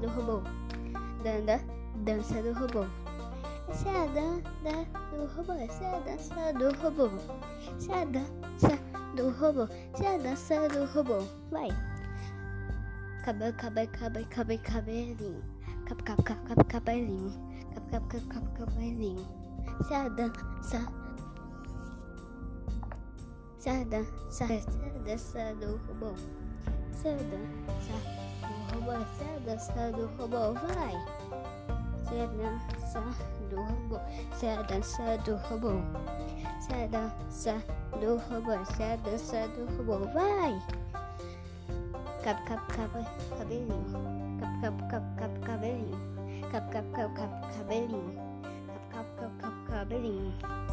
do robô. Danda, dança do robô. Essa é a dança do robô. Essa é a dança do robô. Essa é a dança do robô. Essa é a dança do robô. Vai. Cabelo, cabelo, cabelo, cabelo, cabelinho. Cap, cap, cap, cap, cabelinho. Cap, cap, cap, cap, cabelinho. Essa é a dança. Essa é a dança. Essa é a dança do robô. Sada, Sarduba, Sada, Sarduba, vai. Sada, Sarduba, Sada, Sarduba. Sada, Sarduba, Sada, Sarduba, vai. Cap, cap, cap, cabelinho. Cap, cap, cap, cap, cabelinho. Cap, cap, cap, cap, cabelinho. Cap, cap, cap, cap, cabelinho.